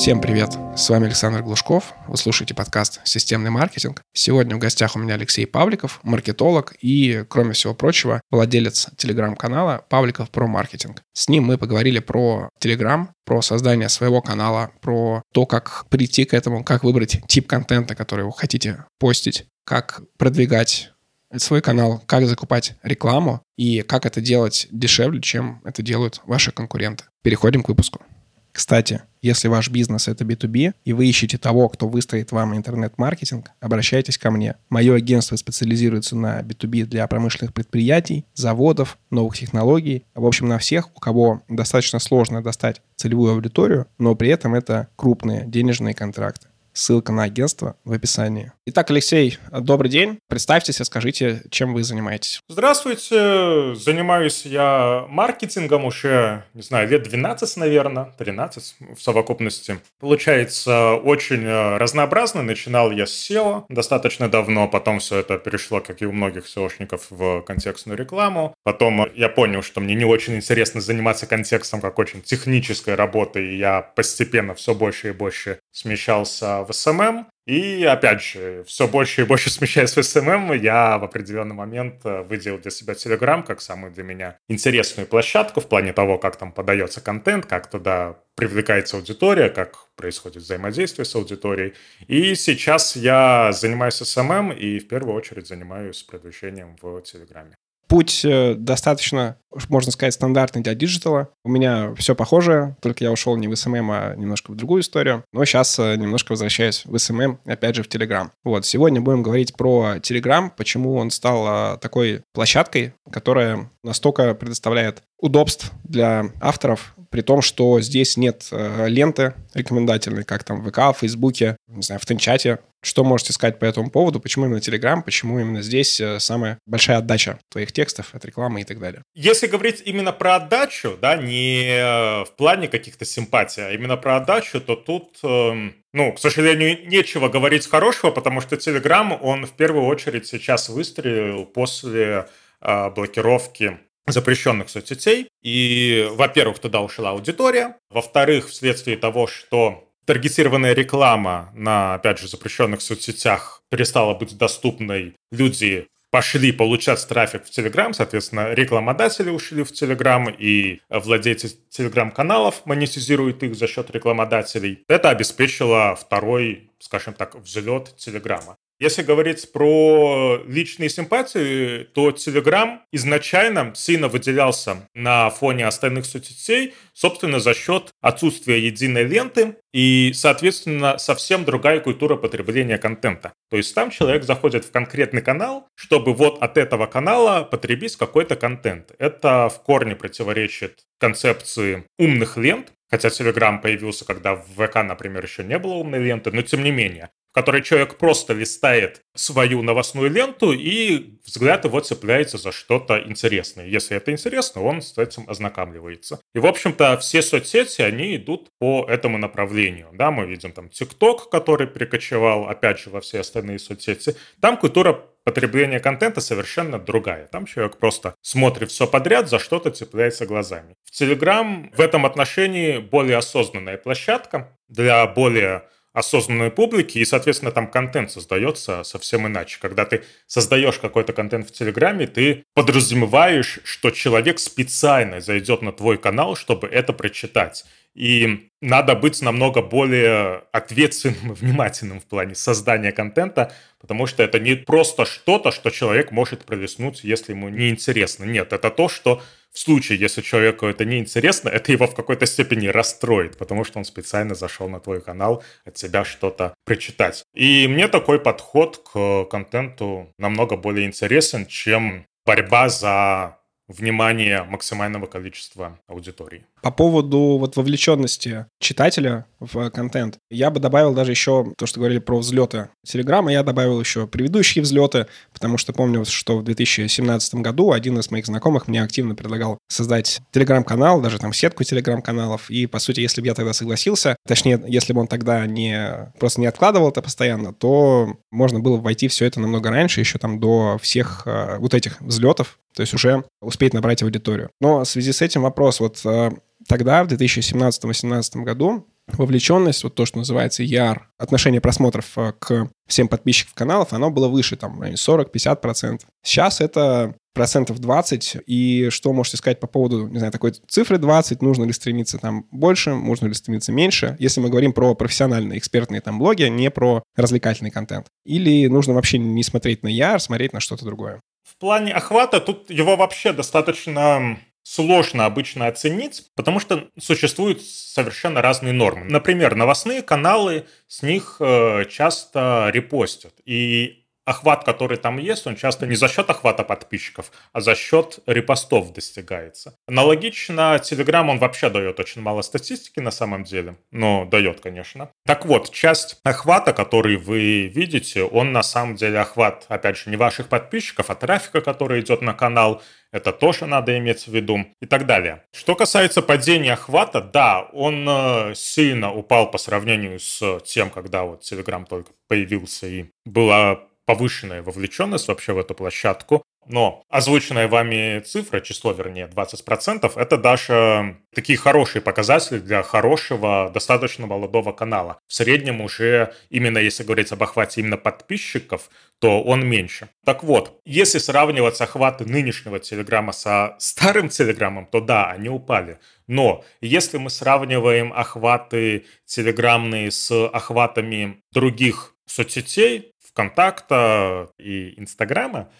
Всем привет! С вами Александр Глушков. Вы слушаете подкаст «Системный маркетинг». Сегодня в гостях у меня Алексей Павликов, маркетолог и, кроме всего прочего, владелец телеграм-канала «Павликов про маркетинг». С ним мы поговорили про телеграм, про создание своего канала, про то, как прийти к этому, как выбрать тип контента, который вы хотите постить, как продвигать свой канал, как закупать рекламу и как это делать дешевле, чем это делают ваши конкуренты. Переходим к выпуску. Кстати, если ваш бизнес — это B2B, и вы ищете того, кто выстроит вам интернет-маркетинг, обращайтесь ко мне. Мое агентство специализируется на B2B для промышленных предприятий, заводов, новых технологий. В общем, на всех, у кого достаточно сложно достать целевую аудиторию, но при этом это крупные денежные контракты. Ссылка на агентство в описании. Итак, Алексей, добрый день. Представьтесь и скажите, чем вы занимаетесь. Здравствуйте. Занимаюсь я маркетингом уже, не знаю, лет 12, наверное, 13 в совокупности. Получается, очень э, разнообразно. Начинал я с SEO достаточно давно, потом все это перешло, как и у многих SEOшников, в контекстную рекламу. Потом я понял, что мне не очень интересно заниматься контекстом как очень технической работой, и я постепенно все больше и больше смещался в SMM. И опять же, все больше и больше смещаясь в SMM, я в определенный момент э, выделил для себя Telegram как самую для меня интересную площадку в плане того, как там подается контент, как туда привлекается аудитория, как происходит взаимодействие с аудиторией. И сейчас я занимаюсь SMM и в первую очередь занимаюсь продвижением в Телеграме путь э, достаточно, можно сказать, стандартный для диджитала. У меня все похоже, только я ушел не в SMM, а немножко в другую историю. Но сейчас э, немножко возвращаюсь в SMM, опять же, в Telegram. Вот, сегодня будем говорить про Telegram, почему он стал э, такой площадкой, которая настолько предоставляет удобств для авторов, при том, что здесь нет ленты рекомендательной, как там в ВК, в Фейсбуке, не знаю, в Тенчате. Что можете сказать по этому поводу? Почему именно Telegram? Почему именно здесь э, самая большая отдача твоих текстов от рекламы и так далее? Если говорить именно про отдачу, да, не э, в плане каких-то симпатий, а именно про отдачу, то тут, э, ну, к сожалению, нечего говорить хорошего, потому что Telegram, он в первую очередь сейчас выстрелил после э, блокировки запрещенных соцсетей. И, во-первых, туда ушла аудитория. Во-вторых, вследствие того, что таргетированная реклама на, опять же, запрещенных соцсетях перестала быть доступной, люди пошли получать трафик в Telegram, соответственно, рекламодатели ушли в Telegram, и владельцы Telegram-каналов монетизируют их за счет рекламодателей. Это обеспечило второй, скажем так, взлет Телеграма. Если говорить про личные симпатии, то Telegram изначально сильно выделялся на фоне остальных соцсетей, собственно, за счет отсутствия единой ленты и, соответственно, совсем другая культура потребления контента. То есть там человек заходит в конкретный канал, чтобы вот от этого канала потребить какой-то контент. Это в корне противоречит концепции умных лент, Хотя Telegram появился, когда в ВК, например, еще не было умной ленты, но тем не менее в которой человек просто листает свою новостную ленту, и взгляд его цепляется за что-то интересное. Если это интересно, он с этим ознакомливается. И, в общем-то, все соцсети, они идут по этому направлению. Да, мы видим там TikTok, который перекочевал, опять же, во все остальные соцсети. Там культура потребления контента совершенно другая. Там человек просто смотрит все подряд, за что-то цепляется глазами. В Telegram в этом отношении более осознанная площадка для более осознанной публики, и, соответственно, там контент создается совсем иначе. Когда ты создаешь какой-то контент в Телеграме, ты подразумеваешь, что человек специально зайдет на твой канал, чтобы это прочитать. И надо быть намного более ответственным и внимательным в плане создания контента, потому что это не просто что-то, что человек может пролистнуть, если ему не интересно. Нет, это то, что в случае, если человеку это не интересно, это его в какой-то степени расстроит, потому что он специально зашел на твой канал от тебя что-то прочитать. И мне такой подход к контенту намного более интересен, чем борьба за внимание максимального количества аудитории. По поводу вот вовлеченности читателя в контент, я бы добавил даже еще то, что говорили про взлеты Телеграма, я добавил еще предыдущие взлеты, потому что помню, что в 2017 году один из моих знакомых мне активно предлагал создать Телеграм-канал, даже там сетку Телеграм-каналов, и, по сути, если бы я тогда согласился, точнее, если бы он тогда не просто не откладывал это постоянно, то можно было войти все это намного раньше, еще там до всех э, вот этих взлетов, то есть уже успеть набрать аудиторию. Но в связи с этим вопрос, вот э, тогда, в 2017-2018 году, вовлеченность, вот то, что называется ER, отношение просмотров э, к всем подписчикам каналов, оно было выше, там, 40-50%. Сейчас это процентов 20, и что можете сказать по поводу, не знаю, такой цифры 20, нужно ли стремиться там больше, нужно ли стремиться меньше, если мы говорим про профессиональные, экспертные там блоги, а не про развлекательный контент. Или нужно вообще не смотреть на ER, смотреть на что-то другое? В плане охвата тут его вообще достаточно сложно обычно оценить, потому что существуют совершенно разные нормы. Например, новостные каналы, с них э, часто репостят. И охват, который там есть, он часто не за счет охвата подписчиков, а за счет репостов достигается. Аналогично, Telegram, он вообще дает очень мало статистики на самом деле, но дает, конечно. Так вот, часть охвата, который вы видите, он на самом деле охват, опять же, не ваших подписчиков, а трафика, который идет на канал, это тоже надо иметь в виду и так далее. Что касается падения охвата, да, он э, сильно упал по сравнению с тем, когда вот Telegram только появился и была повышенная вовлеченность вообще в эту площадку. Но озвученная вами цифра, число вернее, 20%, это даже такие хорошие показатели для хорошего, достаточно молодого канала. В среднем уже, именно если говорить об охвате именно подписчиков, то он меньше. Так вот, если сравнивать охваты нынешнего Телеграма со старым Телеграмом, то да, они упали. Но если мы сравниваем охваты телеграммные с охватами других соцсетей, ВКонтакта и Инстаграма,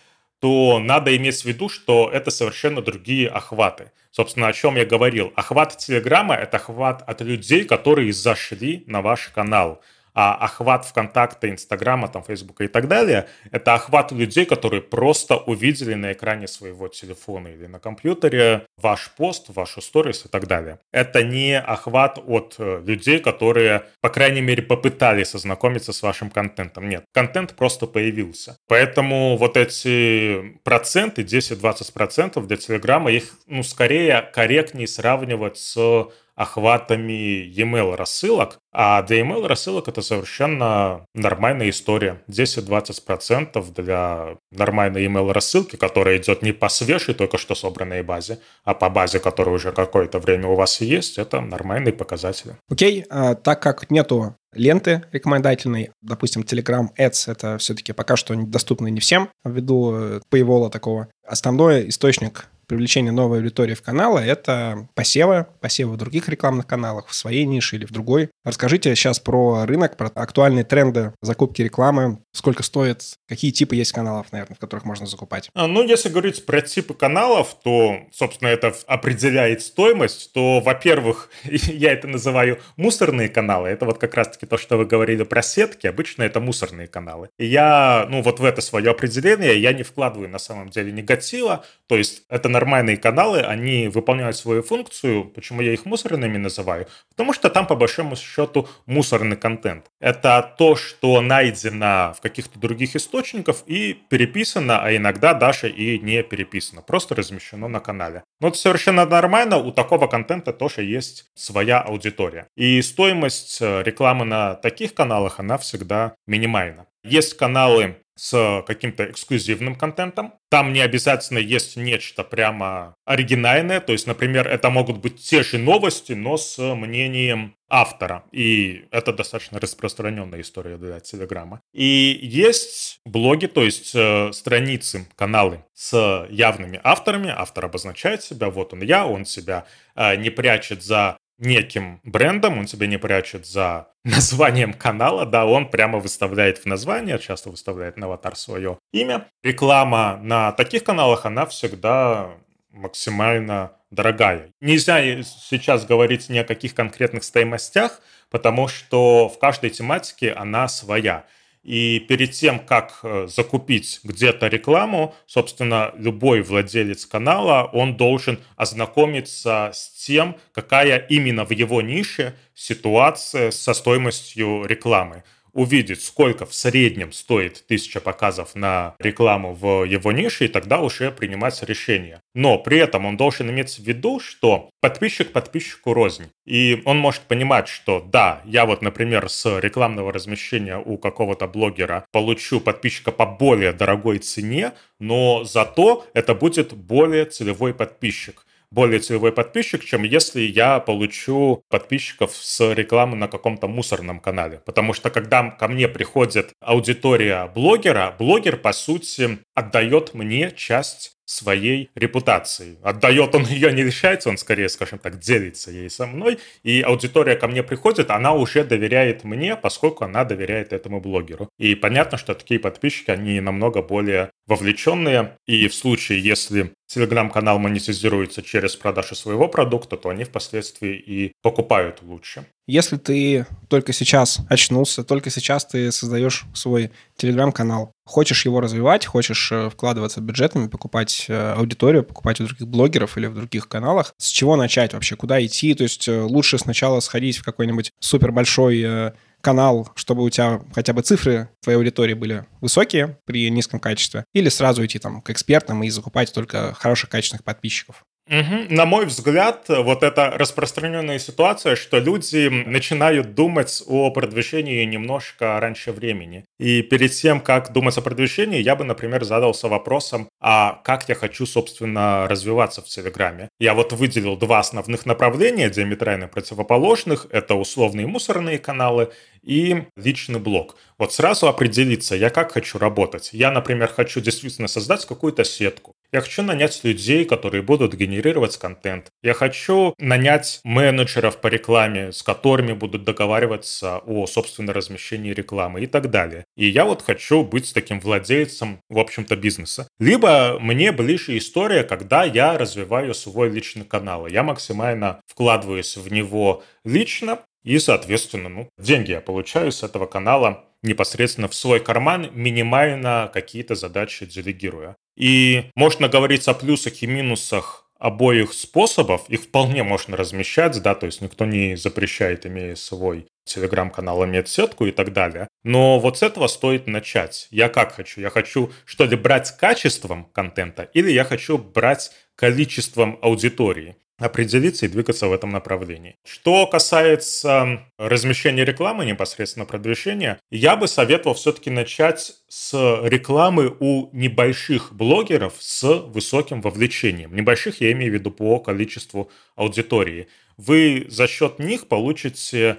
то надо иметь в виду, что это совершенно другие охваты. Собственно, о чем я говорил. Охват Телеграма – это охват от людей, которые зашли на ваш канал а охват ВКонтакта, Инстаграма, там, Фейсбука и так далее, это охват людей, которые просто увидели на экране своего телефона или на компьютере ваш пост, вашу сторис и так далее. Это не охват от э, людей, которые, по крайней мере, попытались ознакомиться с вашим контентом. Нет, контент просто появился. Поэтому вот эти проценты, 10-20% для Телеграма, их, ну, скорее корректнее сравнивать с охватами e-mail рассылок, а для email рассылок это совершенно нормальная история. 10-20% для нормальной email рассылки, которая идет не по свежей только что собранной базе, а по базе, которая уже какое-то время у вас есть, это нормальные показатели. Окей, а, так как нету ленты рекомендательной. Допустим, Telegram Ads — это все-таки пока что доступно не всем ввиду э, paywall такого. Основной источник привлечения новой аудитории в каналы – это посевы, посевы в других рекламных каналах, в своей нише или в другой. Расскажите сейчас про рынок, про актуальные тренды закупки рекламы, сколько стоит, какие типы есть каналов, наверное, в которых можно закупать. А, ну, если говорить про типы каналов, то, собственно, это определяет стоимость, то, во-первых, я это называю мусорные каналы. Это вот как раз-таки то, что вы говорили про сетки. Обычно это мусорные каналы. Я, ну, вот в это свое определение я не вкладываю на самом деле негатива. То есть это нормальные каналы, они выполняют свою функцию. Почему я их мусорными называю? Потому что там, по большому счету, мусорный контент. Это то, что найдено в каких-то других источниках и переписано, а иногда даже и не переписано. Просто размещено на канале. Но это совершенно нормально. У такого контента тоже есть своя аудитория. И стоимость э, рекламы на таких каналах, она всегда минимальна. Есть каналы с каким-то эксклюзивным контентом. Там не обязательно есть нечто прямо оригинальное. То есть, например, это могут быть те же новости, но с мнением автора. И это достаточно распространенная история для Телеграма. И есть блоги, то есть э, страницы, каналы с явными авторами. Автор обозначает себя, вот он я, он себя э, не прячет за неким брендом, он тебя не прячет за названием канала, да, он прямо выставляет в название, часто выставляет на аватар свое имя. Реклама на таких каналах, она всегда максимально дорогая. Нельзя сейчас говорить ни о каких конкретных стоимостях, потому что в каждой тематике она своя. И перед тем, как э, закупить где-то рекламу, собственно, любой владелец канала, он должен ознакомиться с тем, какая именно в его нише ситуация со стоимостью рекламы увидеть, сколько в среднем стоит тысяча показов на рекламу в его нише, и тогда уже принимать решение. Но при этом он должен иметь в виду, что подписчик подписчику рознь. И он может понимать, что да, я вот, например, с рекламного размещения у какого-то блогера получу подписчика по более дорогой цене, но зато это будет более целевой подписчик более целевой подписчик, чем если я получу подписчиков с рекламы на каком-то мусорном канале. Потому что когда ко мне приходит аудитория блогера, блогер, по сути, отдает мне часть своей репутации. Отдает он ее, не лишается, он скорее, скажем так, делится ей со мной. И аудитория ко мне приходит, она уже доверяет мне, поскольку она доверяет этому блогеру. И понятно, что такие подписчики, они намного более вовлеченные. И в случае, если телеграм-канал монетизируется через продажу своего продукта, то они впоследствии и покупают лучше. Если ты только сейчас очнулся, только сейчас ты создаешь свой телеграм-канал, хочешь его развивать, хочешь э, вкладываться бюджетами, покупать э, аудиторию, покупать у других блогеров или в других каналах, с чего начать вообще, куда идти? То есть э, лучше сначала сходить в какой-нибудь супер большой канал, чтобы у тебя хотя бы цифры твоей аудитории были высокие при низком качестве, или сразу идти там к экспертам и закупать только хороших качественных подписчиков? Угу. На мой взгляд, вот эта распространенная ситуация, что люди начинают думать о продвижении немножко раньше времени. И перед тем, как думать о продвижении, я бы, например, задался вопросом, а как я хочу, собственно, развиваться в Телеграме. Я вот выделил два основных направления, диаметрально противоположных. Это условные мусорные каналы и личный блог. Вот сразу определиться, я как хочу работать. Я, например, хочу действительно создать какую-то сетку. Я хочу нанять людей, которые будут генерировать контент. Я хочу нанять менеджеров по рекламе, с которыми будут договариваться о, собственном размещении рекламы и так далее. И я вот хочу быть таким владельцем, в общем-то, бизнеса. Либо мне ближе история, когда я развиваю свой личный канал. Я максимально вкладываюсь в него лично, и, соответственно, ну, деньги я получаю с этого канала непосредственно в свой карман, минимально какие-то задачи делегируя. И можно говорить о плюсах и минусах обоих способов, их вполне можно размещать, да, то есть никто не запрещает, имея свой телеграм-канал, иметь сетку и так далее. Но вот с этого стоит начать. Я как хочу? Я хочу что ли брать качеством контента или я хочу брать количеством аудитории? Определиться и двигаться в этом направлении. Что касается размещения рекламы, непосредственно продвижения, я бы советовал все-таки начать с рекламы у небольших блогеров с высоким вовлечением. Небольших я имею в виду по количеству аудитории. Вы за счет них получите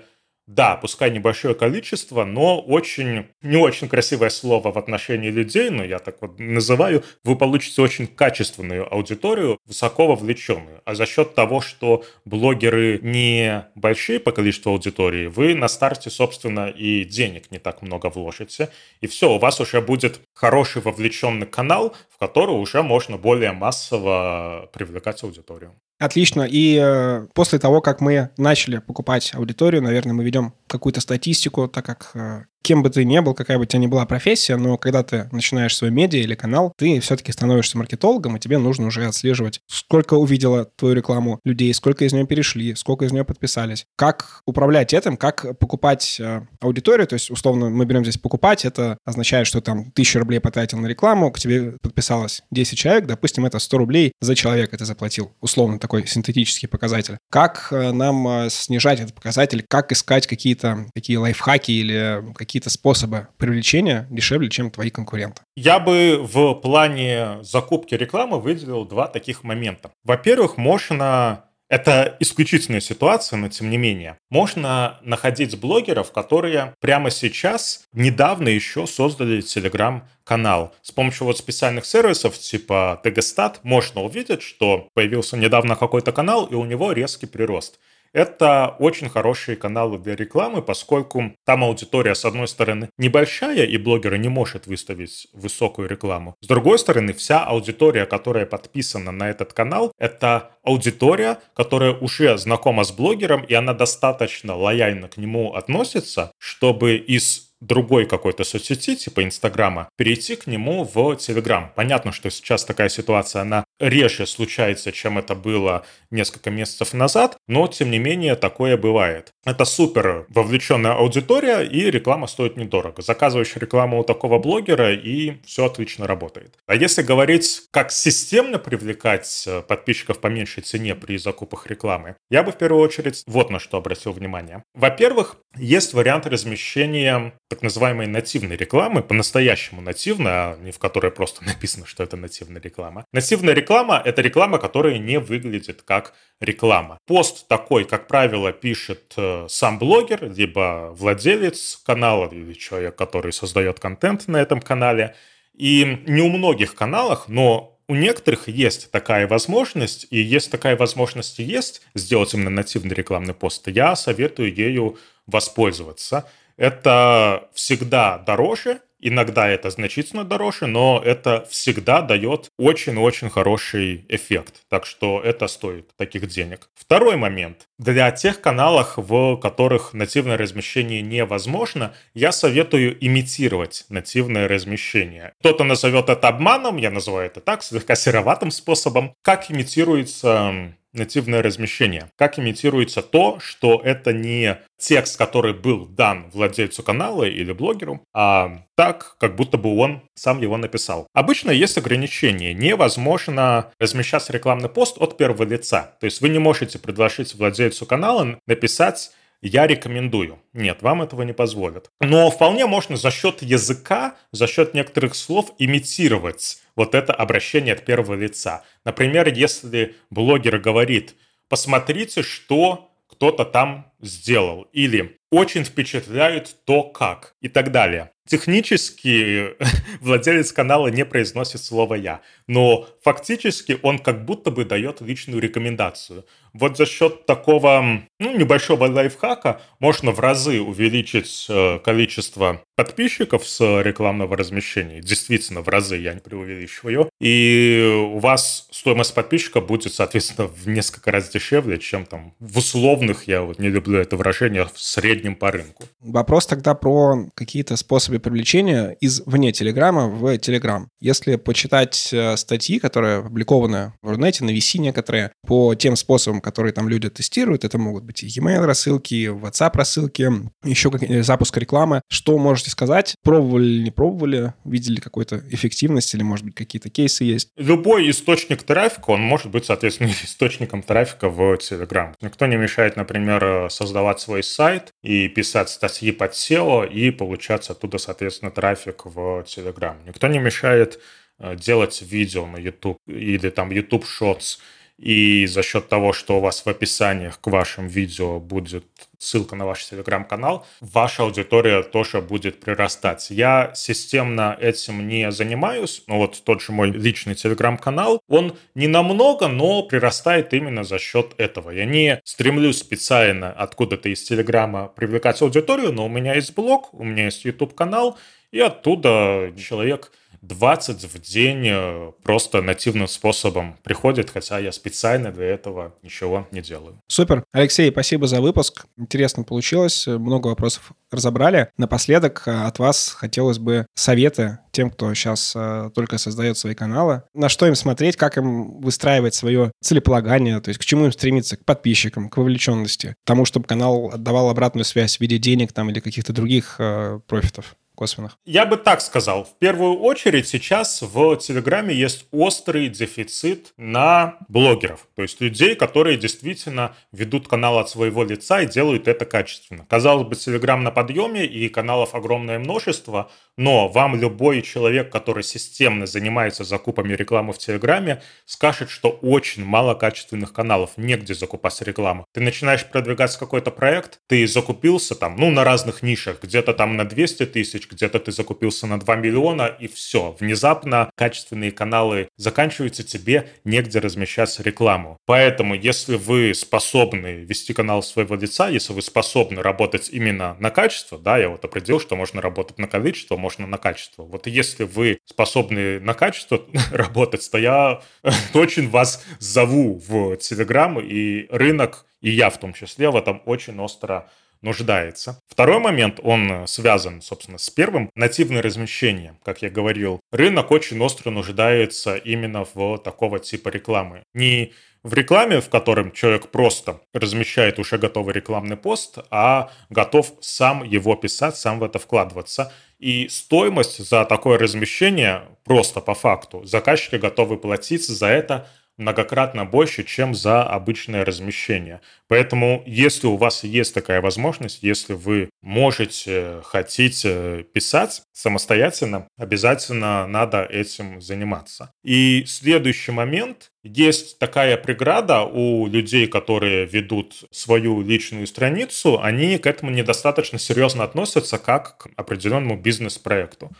да, пускай небольшое количество, но очень, не очень красивое слово в отношении людей, но я так вот называю, вы получите очень качественную аудиторию, высоко вовлеченную. А за счет того, что блогеры не большие по количеству аудитории, вы на старте, собственно, и денег не так много вложите. И все, у вас уже будет хороший вовлеченный канал, в который уже можно более массово привлекать аудиторию. Отлично. И э, после того, как мы начали покупать аудиторию, наверное, мы ведем какую-то статистику, так как э, кем бы ты ни был, какая бы у тебя ни была профессия, но когда ты начинаешь свой медиа или канал, ты все-таки становишься маркетологом, и тебе нужно уже отслеживать, сколько увидела твою рекламу людей, сколько из нее перешли, сколько из нее подписались. Как управлять этим, как покупать э, аудиторию, то есть, условно, мы берем здесь покупать, это означает, что там тысячу рублей потратил на рекламу, к тебе подписалось 10 человек, допустим, это 100 рублей за человека ты заплатил, условно такой синтетический показатель. Как э, нам э, снижать этот показатель, как искать какие-то такие лайфхаки или какие какие-то способы привлечения дешевле, чем твои конкуренты? Я бы в плане закупки рекламы выделил два таких момента. Во-первых, можно это исключительная ситуация, но тем не менее. Можно находить блогеров, которые прямо сейчас, недавно еще создали телеграм-канал. С помощью вот специальных сервисов типа Тегестат можно увидеть, что появился недавно какой-то канал, и у него резкий прирост. Это очень хорошие каналы для рекламы, поскольку там аудитория, с одной стороны, небольшая, и блогер не может выставить высокую рекламу. С другой стороны, вся аудитория, которая подписана на этот канал, это аудитория, которая уже знакома с блогером, и она достаточно лояльно к нему относится, чтобы из другой какой-то соцсети, типа Инстаграма, перейти к нему в Телеграм. Понятно, что сейчас такая ситуация, она реже случается, чем это было несколько месяцев назад, но, тем не менее, такое бывает. Это супер вовлеченная аудитория, и реклама стоит недорого. Заказываешь рекламу у такого блогера, и все отлично работает. А если говорить, как системно привлекать э, подписчиков по меньшей цене при закупах рекламы, я бы в первую очередь вот на что обратил внимание. Во-первых, есть вариант размещения так называемой нативной рекламы, по-настоящему нативной, а не в которой просто написано, что это нативная реклама. Нативная реклама реклама – это реклама, которая не выглядит как реклама. Пост такой, как правило, пишет э, сам блогер, либо владелец канала, или человек, который создает контент на этом канале. И не у многих каналах, но у некоторых есть такая возможность, и есть такая возможность и есть сделать именно нативный рекламный пост, я советую ею воспользоваться. Это всегда дороже, Иногда это значительно дороже, но это всегда дает очень-очень хороший эффект. Так что это стоит таких денег. Второй момент. Для тех каналов, в которых нативное размещение невозможно, я советую имитировать нативное размещение. Кто-то назовет это обманом, я называю это так, слегка сероватым способом. Как имитируется нативное размещение. Как имитируется то, что это не текст, который был дан владельцу канала или блогеру, а так, как будто бы он сам его написал. Обычно есть ограничение. Невозможно размещать рекламный пост от первого лица. То есть вы не можете предложить владельцу канала написать я рекомендую. Нет, вам этого не позволят. Но вполне можно за счет языка, за счет некоторых слов имитировать вот это обращение от первого лица. Например, если блогер говорит, посмотрите, что кто-то там сделал, или очень впечатляет то, как, и так далее. Технически владелец канала не произносит слово «я», но фактически он как будто бы дает личную рекомендацию. Вот за счет такого ну, небольшого лайфхака можно в разы увеличить э, количество подписчиков с рекламного размещения. Действительно, в разы, я не преувеличиваю. И у вас стоимость подписчика будет, соответственно, в несколько раз дешевле, чем там в условных, я вот не люблю это выражение, в среднем по рынку. Вопрос тогда про какие-то способы привлечения из вне Телеграма в Телеграм. Если почитать э, статьи, которые опубликованы в Рунете, на VC некоторые, по тем способам, которые там люди тестируют, это могут быть e-mail рассылки, WhatsApp рассылки, еще запуск рекламы. Что можете сказать? Пробовали или не пробовали? Видели какую-то эффективность или, может быть, какие-то кейсы есть? Любой источник трафика, он может быть, соответственно, источником трафика в Telegram. Никто не мешает, например, создавать свой сайт и писать статьи под SEO и получать оттуда, соответственно, трафик в Telegram. Никто не мешает э, делать видео на YouTube или там YouTube Shorts – и за счет того, что у вас в описаниях к вашим видео будет ссылка на ваш телеграм-канал, ваша аудитория тоже будет прирастать. Я системно этим не занимаюсь, но вот тот же мой личный телеграм-канал, он не намного, но прирастает именно за счет этого. Я не стремлюсь специально откуда-то из телеграма привлекать аудиторию, но у меня есть блог, у меня есть YouTube-канал, и оттуда человек 20 в день э, просто нативным способом приходит, хотя я специально для этого ничего не делаю. Супер. Алексей, спасибо за выпуск. Интересно получилось. Много вопросов разобрали. Напоследок э, от вас хотелось бы советы тем, кто сейчас э, только создает свои каналы. На что им смотреть, как им выстраивать свое целеполагание, то есть к чему им стремиться, к подписчикам, к вовлеченности, тому, чтобы канал отдавал обратную связь в виде денег там или каких-то других э, профитов косвенных? Я бы так сказал. В первую очередь сейчас в Телеграме есть острый дефицит на блогеров. То есть людей, которые действительно ведут канал от своего лица и делают это качественно. Казалось бы, Телеграм на подъеме и каналов огромное множество, но вам любой человек, который системно занимается закупами рекламы в Телеграме, скажет, что очень мало качественных каналов, негде закупать рекламу. Ты начинаешь продвигать какой-то проект, ты закупился там, ну, на разных нишах, где-то там на 200 тысяч, где-то ты закупился на 2 миллиона, и все. Внезапно качественные каналы заканчиваются, тебе негде размещать рекламу. Поэтому, если вы способны вести канал своего лица, если вы способны работать именно на качество, да, я вот определил, что можно работать на количество, можно на качество. Вот если вы способны на качество работать, то я очень вас зову в Телеграм, и рынок, и я в том числе, в этом очень остро нуждается. Второй момент, он э, связан, собственно, с первым. Нативное размещение. Как я говорил, рынок очень остро нуждается именно в такого типа рекламы. Не в рекламе, в котором человек просто размещает уже готовый рекламный пост, а готов сам его писать, сам в это вкладываться. И стоимость за такое размещение просто по факту заказчики готовы платить за это многократно больше, чем за обычное размещение. Поэтому, если у вас есть такая возможность, если вы можете, хотите писать самостоятельно, обязательно надо этим заниматься. И следующий момент. Есть такая преграда у людей, которые ведут свою личную страницу, они к этому недостаточно серьезно относятся, как к определенному бизнес-проекту.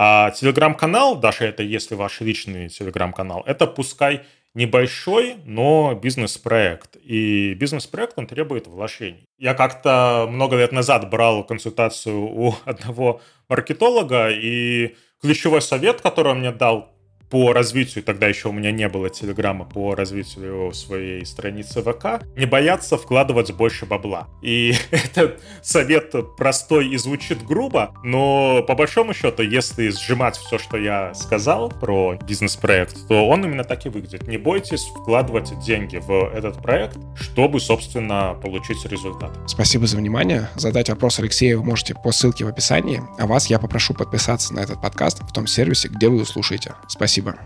А телеграм-канал, даже это если ваш личный телеграм-канал, это пускай небольшой, но бизнес-проект. И бизнес-проект, он требует вложений. Я как-то много лет назад брал консультацию у одного маркетолога, и ключевой совет, который он мне дал, по развитию, тогда еще у меня не было телеграмма, по развитию своей страницы ВК, не бояться вкладывать больше бабла. И этот совет простой и звучит грубо, но по большому счету, если сжимать все, что я сказал про бизнес-проект, то он именно так и выглядит. Не бойтесь вкладывать деньги в этот проект, чтобы, собственно, получить результат. Спасибо за внимание. Задать вопрос Алексею вы можете по ссылке в описании, а вас я попрошу подписаться на этот подкаст в том сервисе, где вы его слушаете. Спасибо. Спасибо.